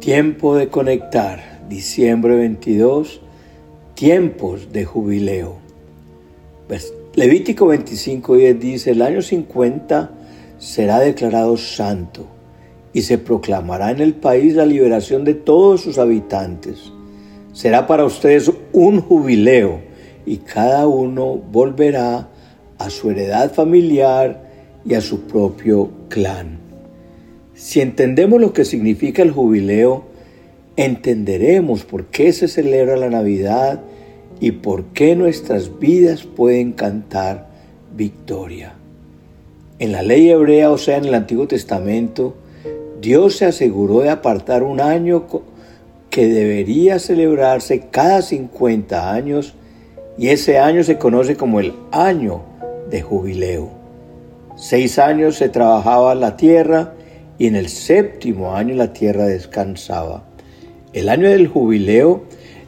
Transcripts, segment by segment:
Tiempo de conectar, diciembre 22, tiempos de jubileo. Pues, Levítico 25.10 dice, el año 50 será declarado santo y se proclamará en el país la liberación de todos sus habitantes. Será para ustedes un jubileo y cada uno volverá a su heredad familiar y a su propio clan. Si entendemos lo que significa el jubileo, entenderemos por qué se celebra la Navidad y por qué nuestras vidas pueden cantar victoria. En la ley hebrea, o sea, en el Antiguo Testamento, Dios se aseguró de apartar un año que debería celebrarse cada 50 años y ese año se conoce como el año de jubileo. Seis años se trabajaba la tierra y en el séptimo año la tierra descansaba. El año del jubileo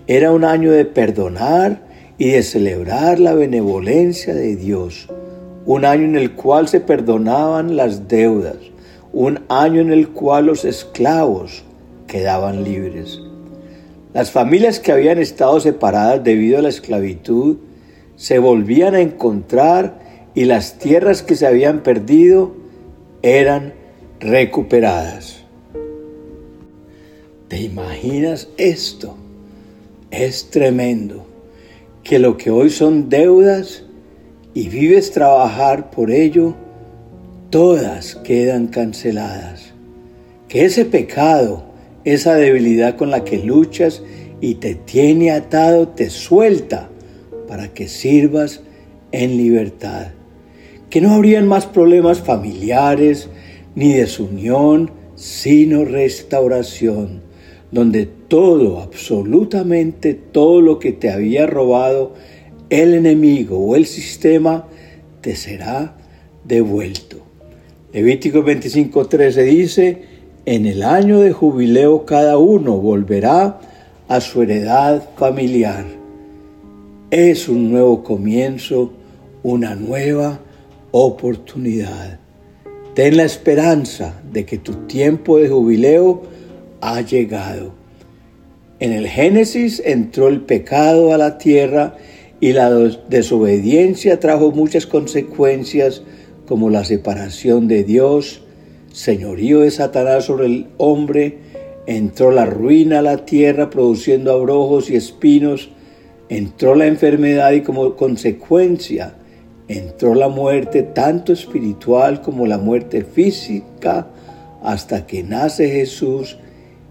era un año de perdonar y de celebrar la benevolencia de Dios, un año en el cual se perdonaban las deudas, un año en el cual los esclavos quedaban libres. Las familias que habían estado separadas debido a la esclavitud se volvían a encontrar y las tierras que se habían perdido eran recuperadas. ¿Te imaginas esto? Es tremendo que lo que hoy son deudas y vives trabajar por ello, todas quedan canceladas. Que ese pecado, esa debilidad con la que luchas y te tiene atado, te suelta para que sirvas en libertad. Que no habrían más problemas familiares, ni desunión, sino restauración, donde todo, absolutamente todo lo que te había robado el enemigo o el sistema, te será devuelto. Levítico 25:13 dice, en el año de jubileo cada uno volverá a su heredad familiar. Es un nuevo comienzo, una nueva oportunidad. Ten la esperanza de que tu tiempo de jubileo ha llegado. En el Génesis entró el pecado a la tierra y la desobediencia trajo muchas consecuencias como la separación de Dios, señorío de Satanás sobre el hombre, entró la ruina a la tierra produciendo abrojos y espinos, entró la enfermedad y como consecuencia entró la muerte tanto espiritual como la muerte física hasta que nace Jesús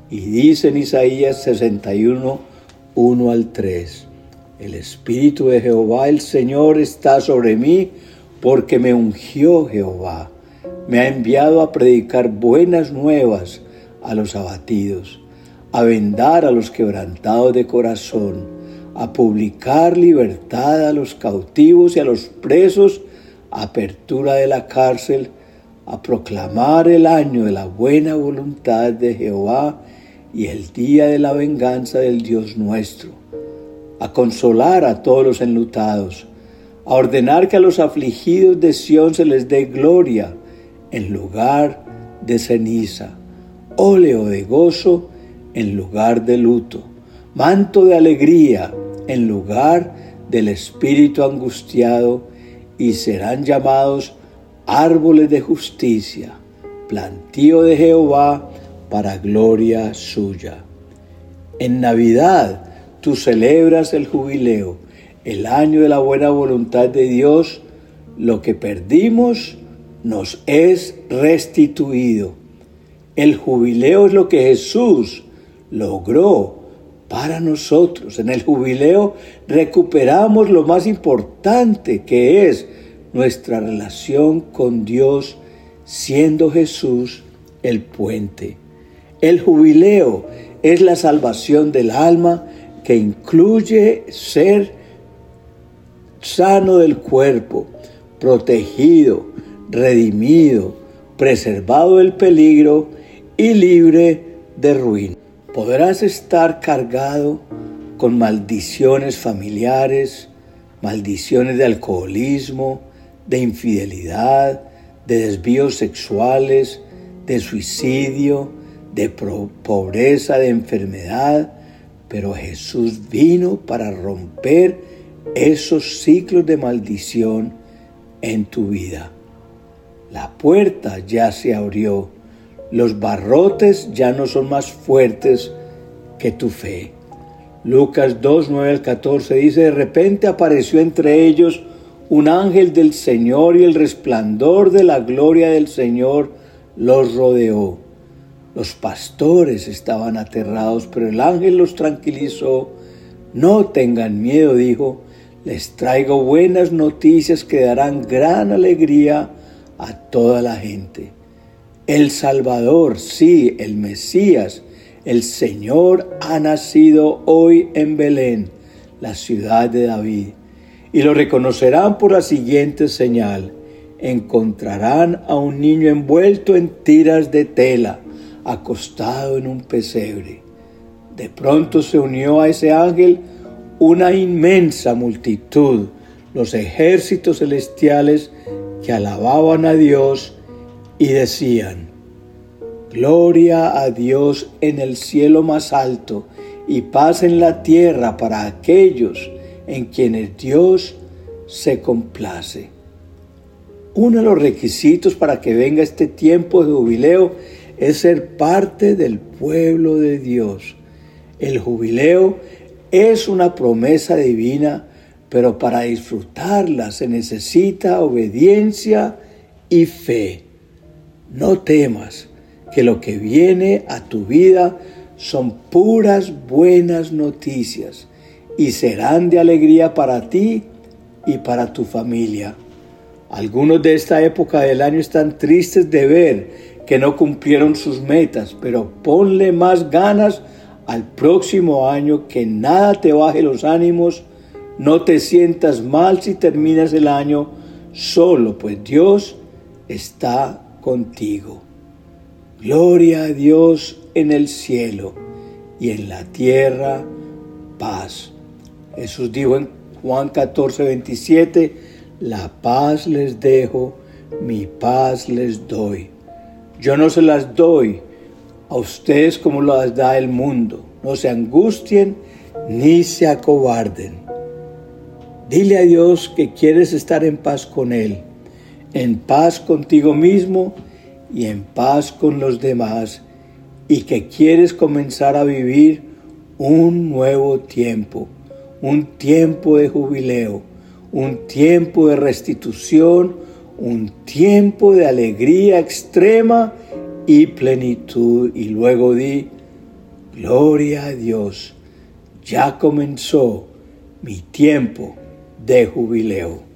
y dice en Isaías 61, 1 al 3, el Espíritu de Jehová el Señor está sobre mí porque me ungió Jehová, me ha enviado a predicar buenas nuevas a los abatidos, a vendar a los quebrantados de corazón, a publicar libertad a los cautivos y a los presos, apertura de la cárcel, a proclamar el año de la buena voluntad de Jehová y el día de la venganza del Dios nuestro, a consolar a todos los enlutados, a ordenar que a los afligidos de Sión se les dé gloria en lugar de ceniza, óleo de gozo en lugar de luto, manto de alegría en lugar del espíritu angustiado y serán llamados árboles de justicia, plantío de Jehová para gloria suya. En Navidad tú celebras el jubileo, el año de la buena voluntad de Dios, lo que perdimos nos es restituido. El jubileo es lo que Jesús logró para nosotros. En el jubileo recuperamos lo más importante que es nuestra relación con Dios, siendo Jesús el puente. El jubileo es la salvación del alma que incluye ser sano del cuerpo, protegido, redimido, preservado del peligro y libre de ruina podrás estar cargado con maldiciones familiares, maldiciones de alcoholismo, de infidelidad, de desvíos sexuales, de suicidio, de pobreza, de enfermedad, pero Jesús vino para romper esos ciclos de maldición en tu vida. La puerta ya se abrió, los barrotes ya no son más fuertes que tu fe. Lucas 2, 9 al 14 dice, de repente apareció entre ellos un ángel del Señor y el resplandor de la gloria del Señor los rodeó. Los pastores estaban aterrados, pero el ángel los tranquilizó. No tengan miedo, dijo, les traigo buenas noticias que darán gran alegría a toda la gente. El Salvador, sí, el Mesías, el Señor ha nacido hoy en Belén, la ciudad de David, y lo reconocerán por la siguiente señal. Encontrarán a un niño envuelto en tiras de tela, acostado en un pesebre. De pronto se unió a ese ángel una inmensa multitud, los ejércitos celestiales que alababan a Dios y decían, Gloria a Dios en el cielo más alto y paz en la tierra para aquellos en quienes Dios se complace. Uno de los requisitos para que venga este tiempo de jubileo es ser parte del pueblo de Dios. El jubileo es una promesa divina, pero para disfrutarla se necesita obediencia y fe. No temas que lo que viene a tu vida son puras buenas noticias y serán de alegría para ti y para tu familia. Algunos de esta época del año están tristes de ver que no cumplieron sus metas, pero ponle más ganas al próximo año, que nada te baje los ánimos, no te sientas mal si terminas el año solo, pues Dios está contigo. Gloria a Dios en el cielo y en la tierra paz. Jesús dijo en Juan 14, 27, la paz les dejo, mi paz les doy. Yo no se las doy a ustedes como las da el mundo. No se angustien ni se acobarden. Dile a Dios que quieres estar en paz con Él, en paz contigo mismo y en paz con los demás y que quieres comenzar a vivir un nuevo tiempo, un tiempo de jubileo, un tiempo de restitución, un tiempo de alegría extrema y plenitud. Y luego di, gloria a Dios, ya comenzó mi tiempo de jubileo.